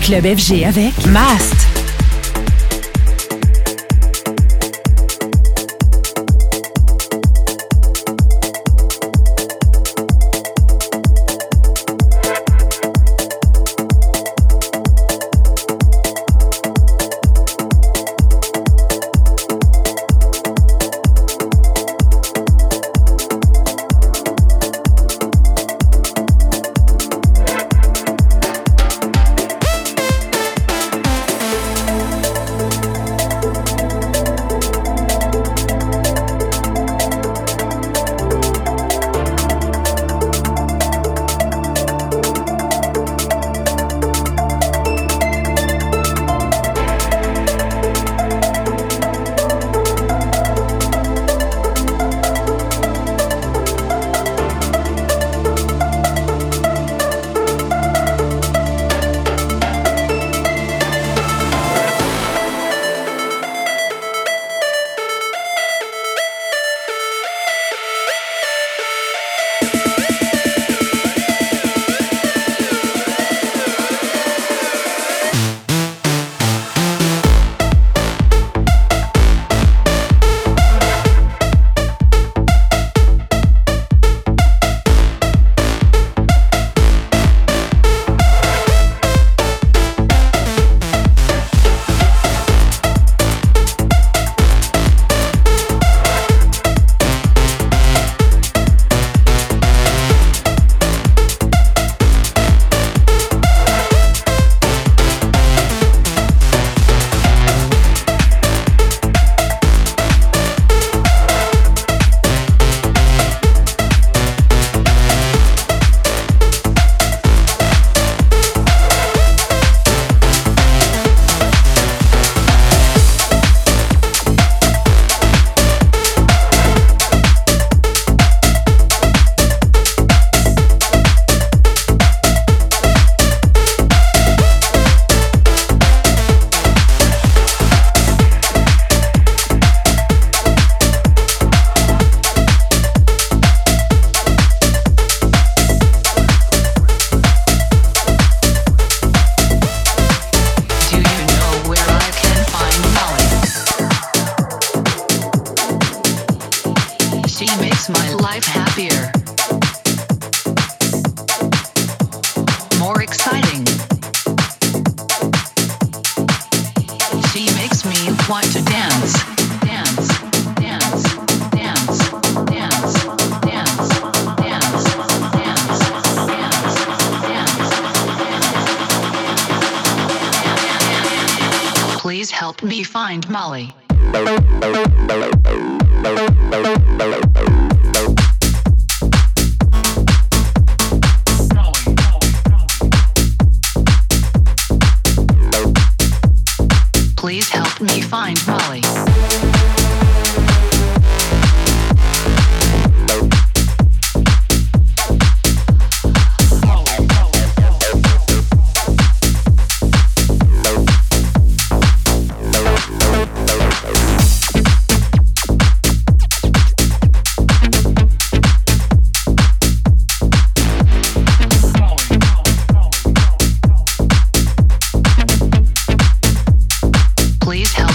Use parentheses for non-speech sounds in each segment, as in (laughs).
Club FG avec Mast.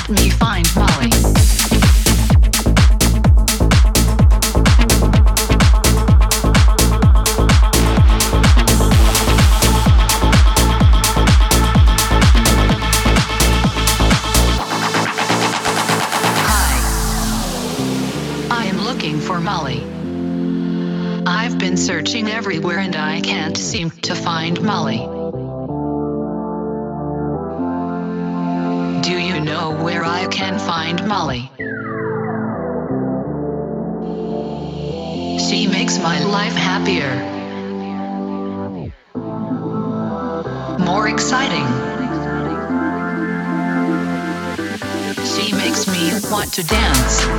me find Molly. to dance.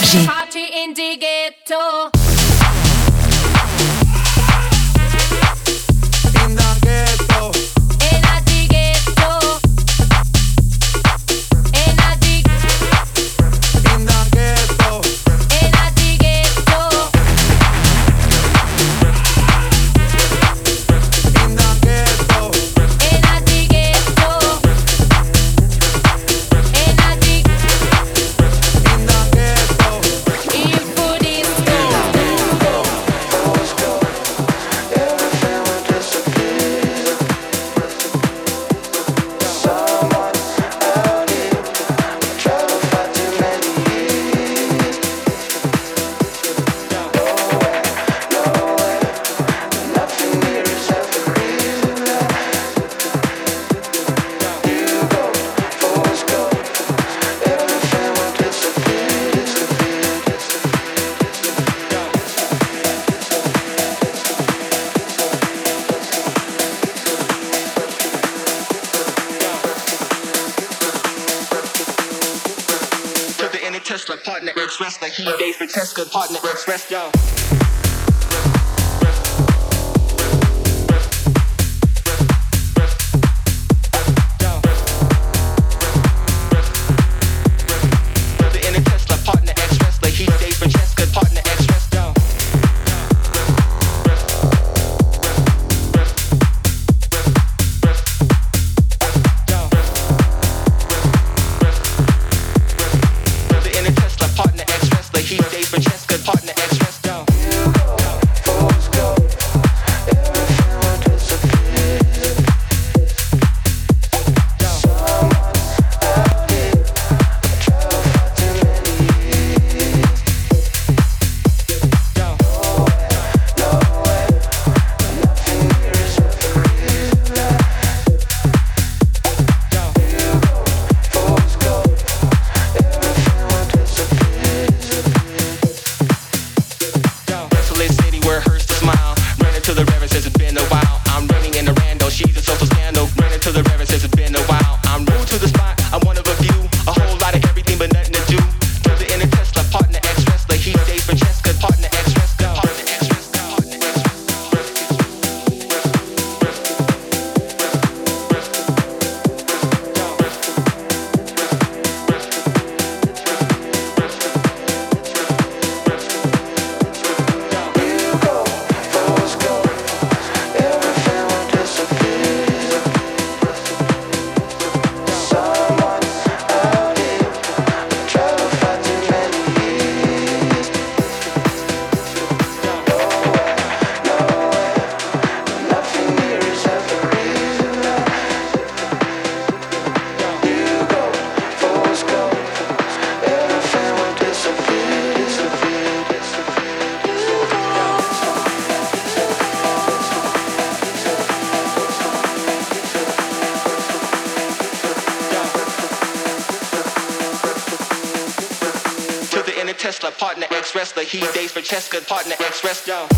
FG. Express, up. the He dates for Cheska, partner ex wrestler.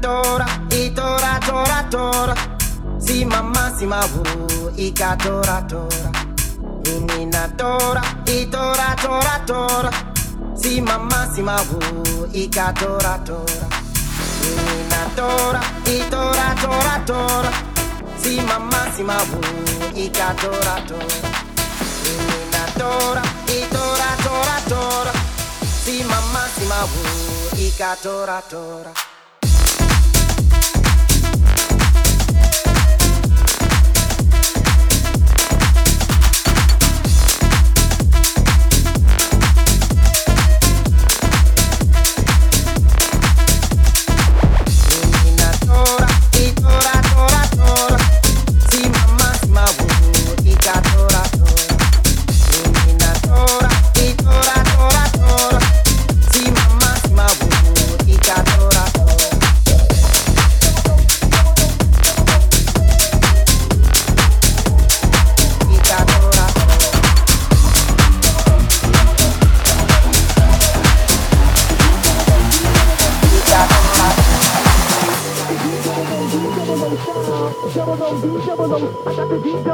tora i tora tora. Tora simama simahuru ika tora tora. Inina tora i tora tora. Tora simama simahuru ika tora tora. Inina tora i tora tora. Tora simama simahuru ika tora tora. Inina tora i tora tora. Tora simama simahuru ika tora tora.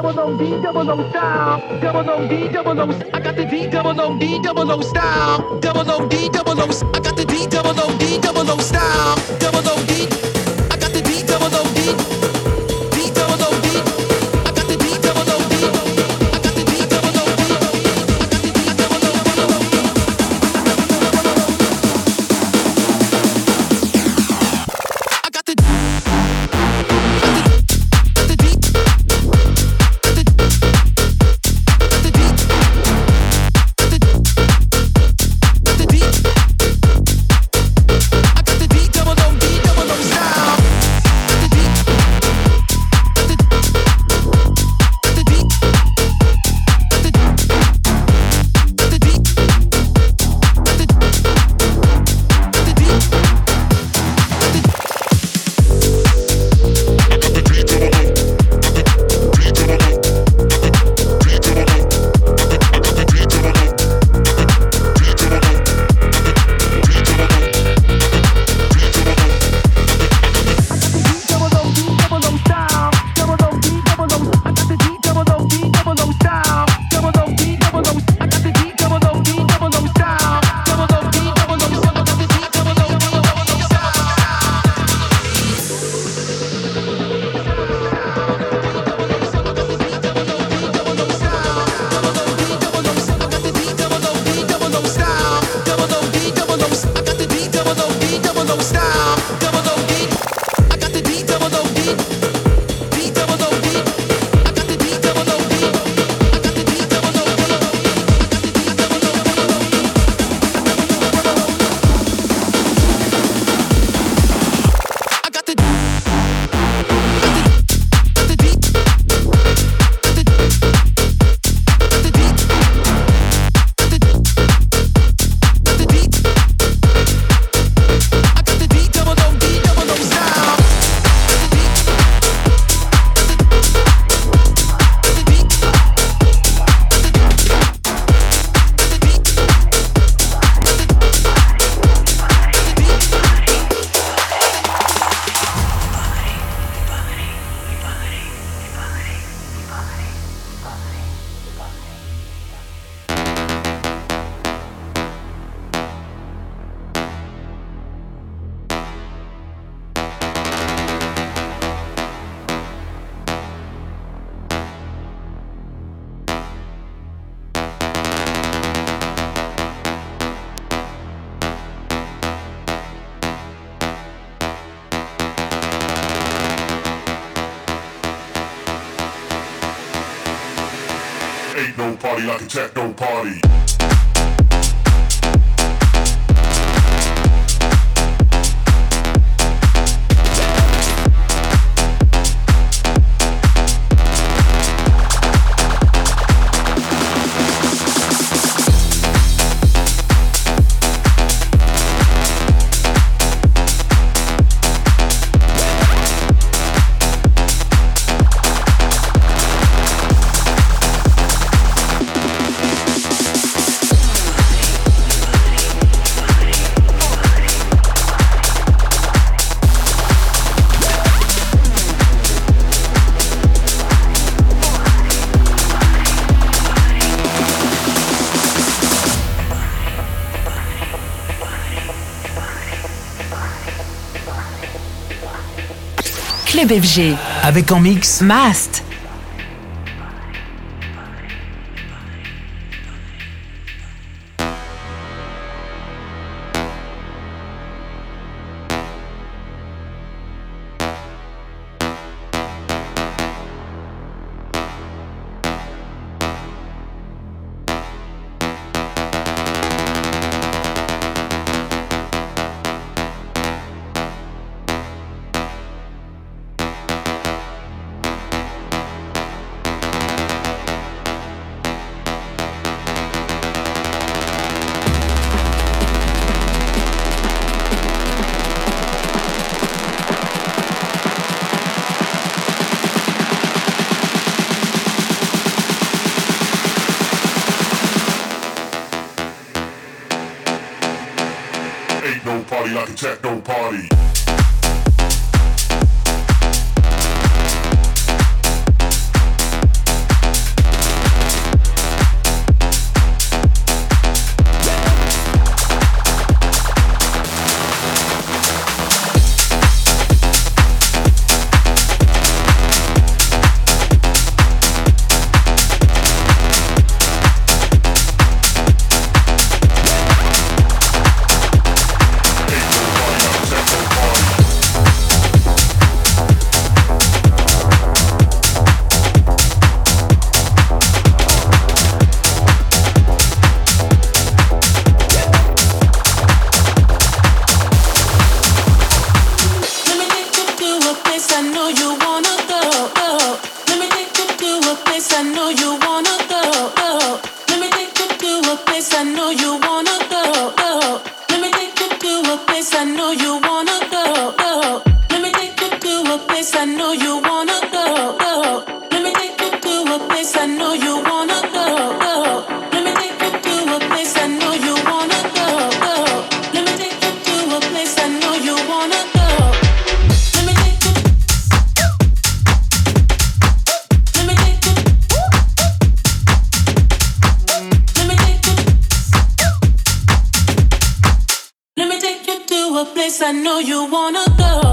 double O D double O style. Double O D double O. I got the D double O D double O style. Double O D double O. I got the D double O D double O style. Double O D. ain't no party like a techno party. Avec en mix Mast. I know you wanna go.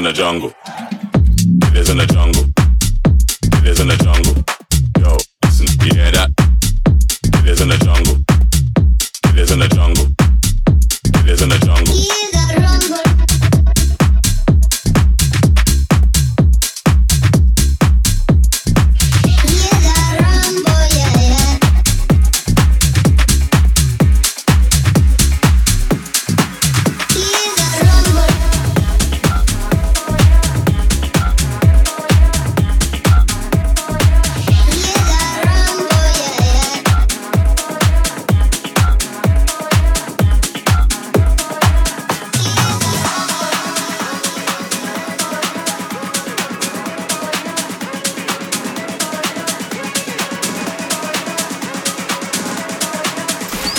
in the jungle.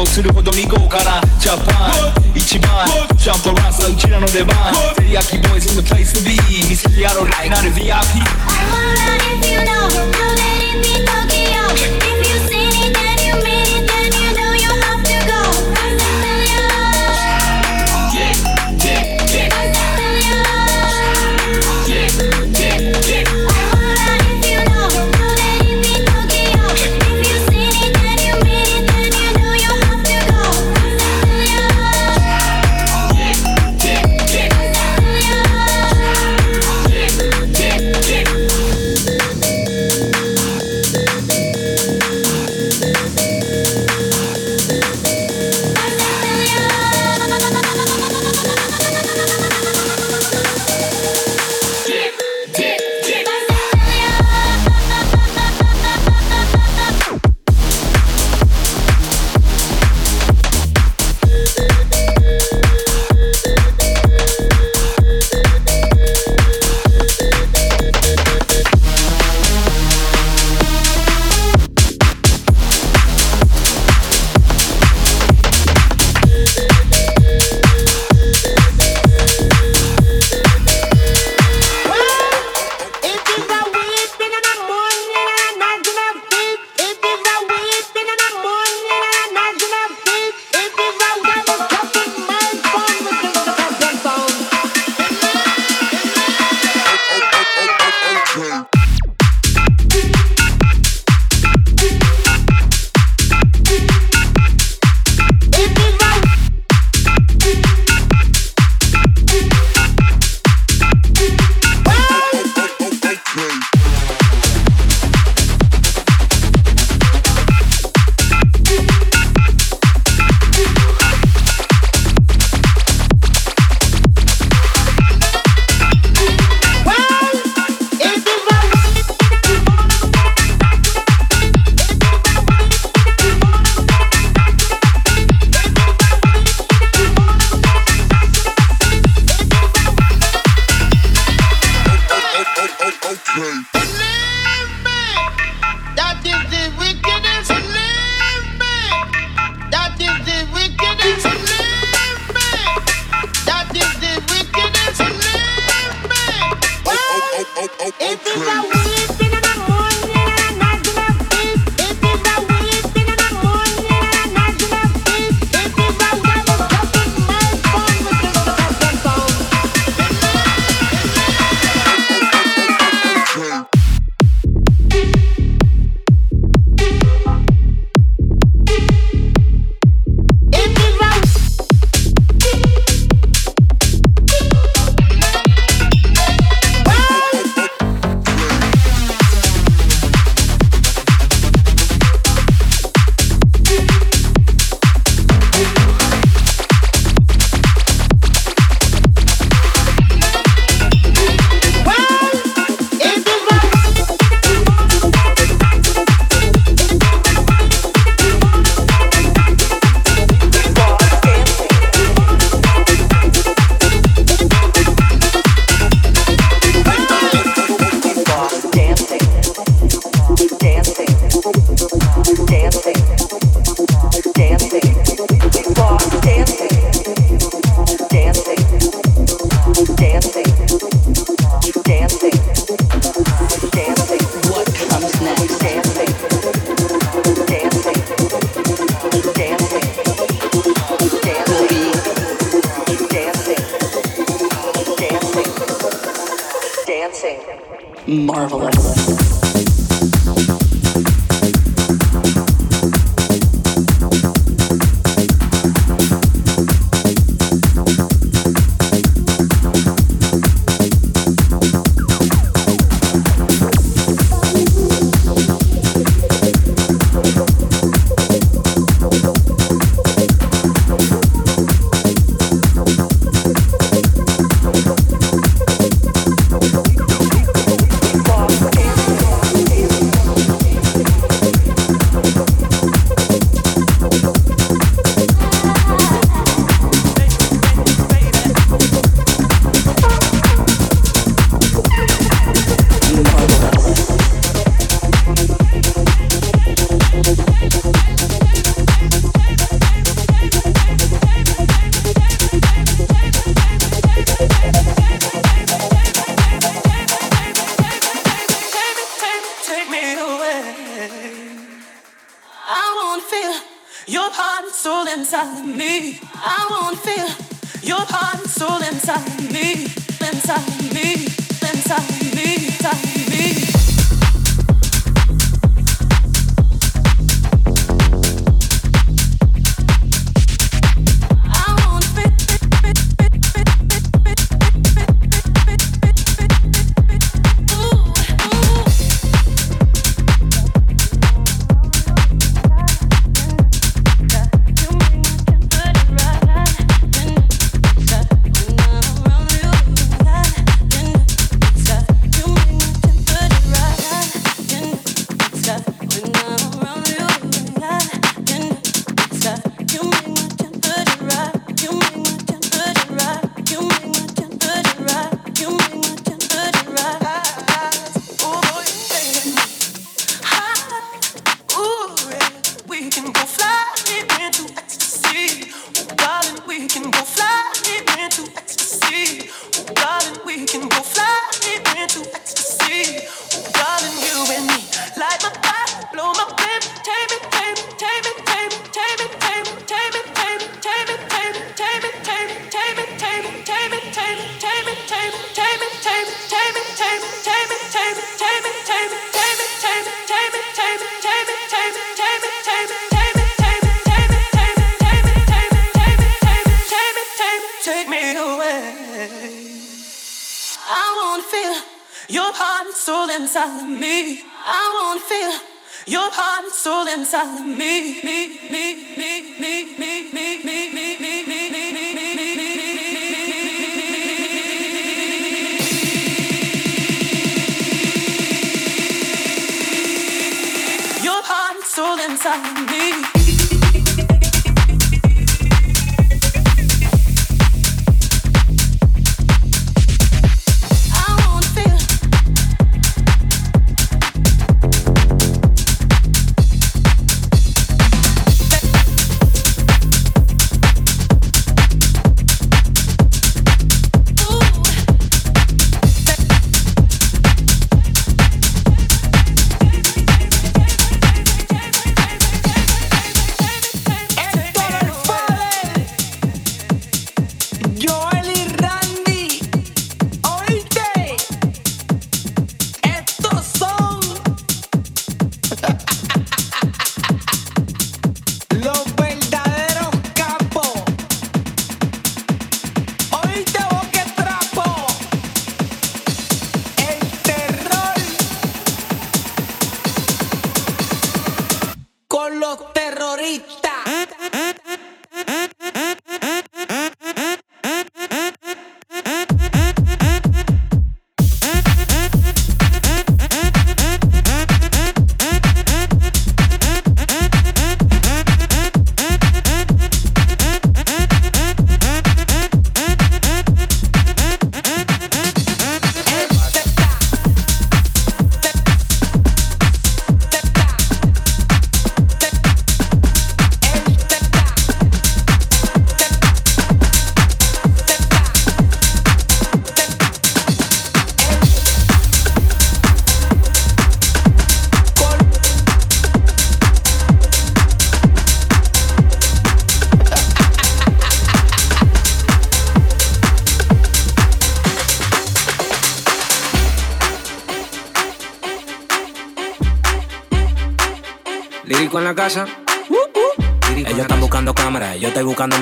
go to the That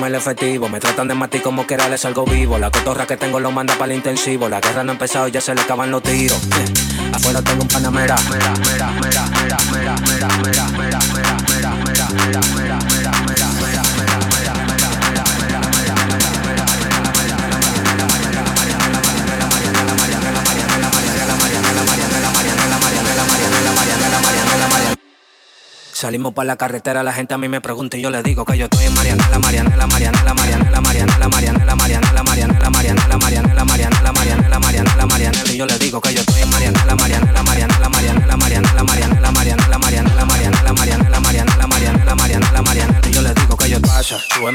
Me tratan de matar como que era, les salgo vivo. La cotorra que tengo lo manda para el intensivo. La guerra no ha empezado, ya se le acaban los tiros. (laughs) Afuera tengo un panamera. Mera, mera, mera, Salimos para la carretera, la gente a mí me pregunta y yo le digo que yo estoy en Marianela, Marianela, Marianela, Marianela, Marianela, Marianela, Marianela, Marianela, Marianela, Marianela, Marianela, Marianela, Marianela, Marianela, y yo le digo que yo estoy en Marianela, Marianela, Marianela, Marianela.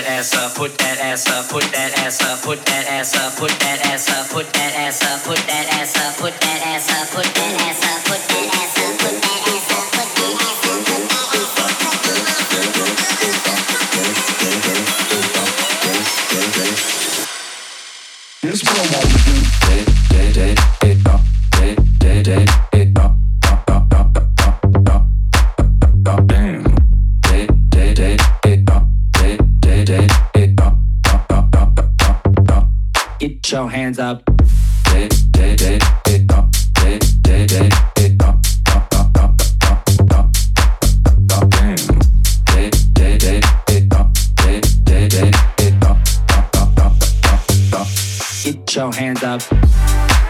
badass Your hands up.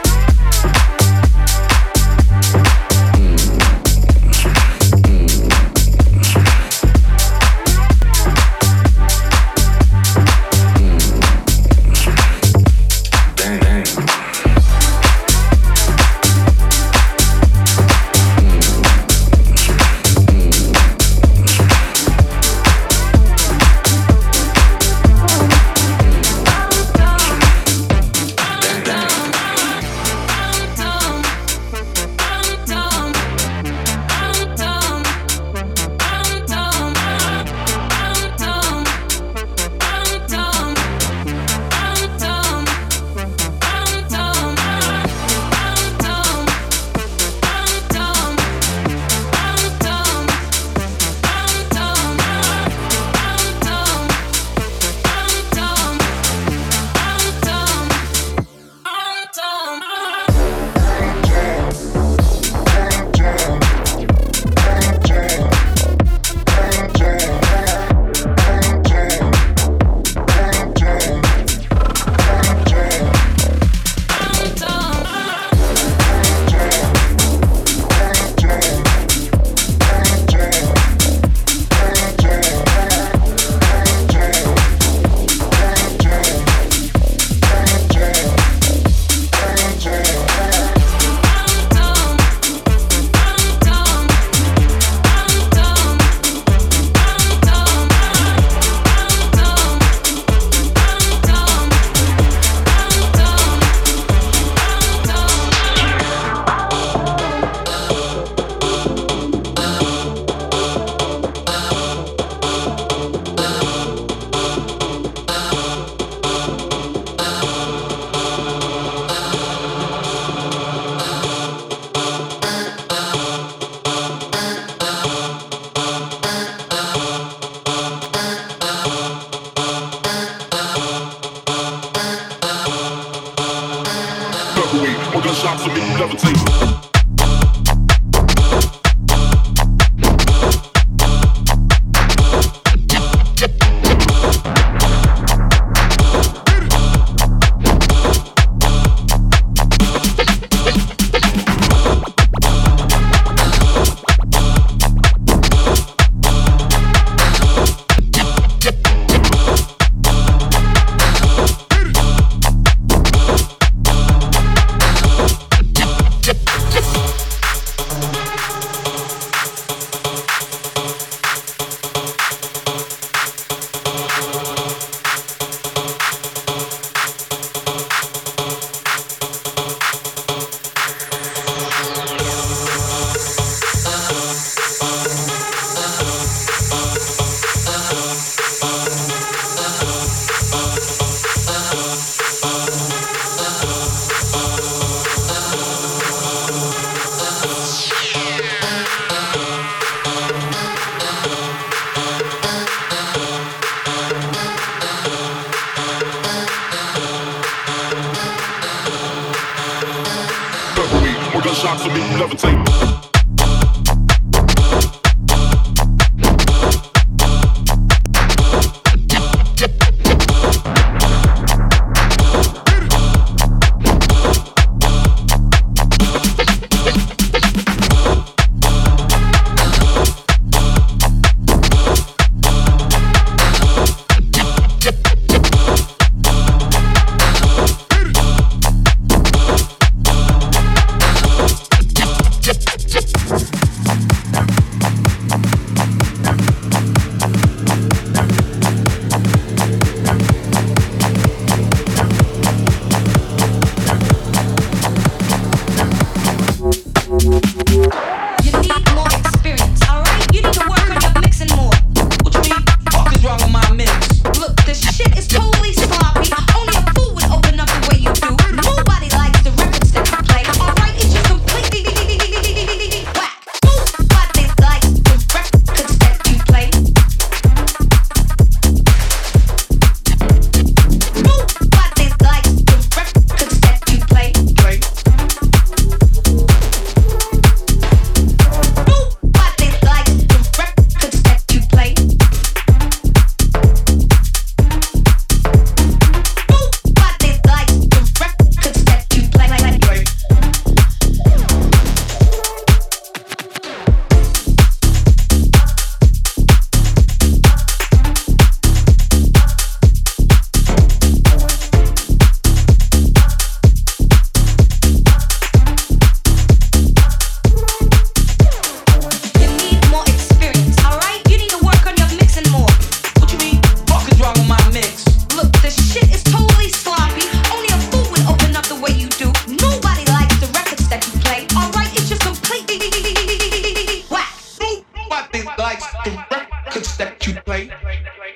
you play.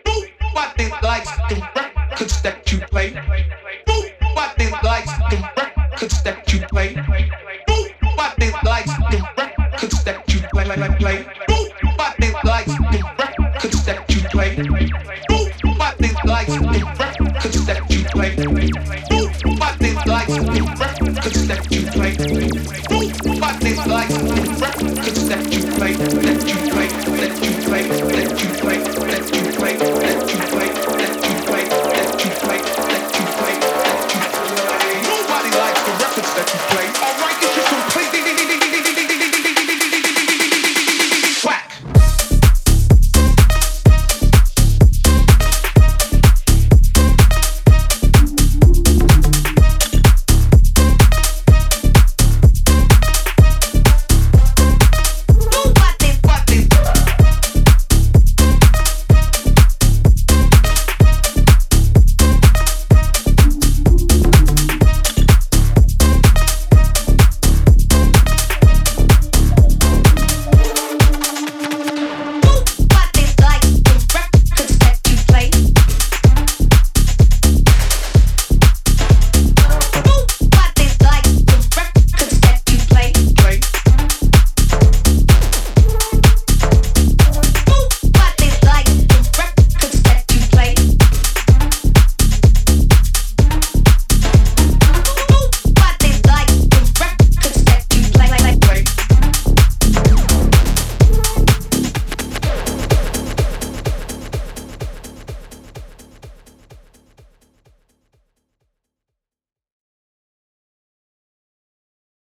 Nobody likes the records that you play. Nobody likes the records that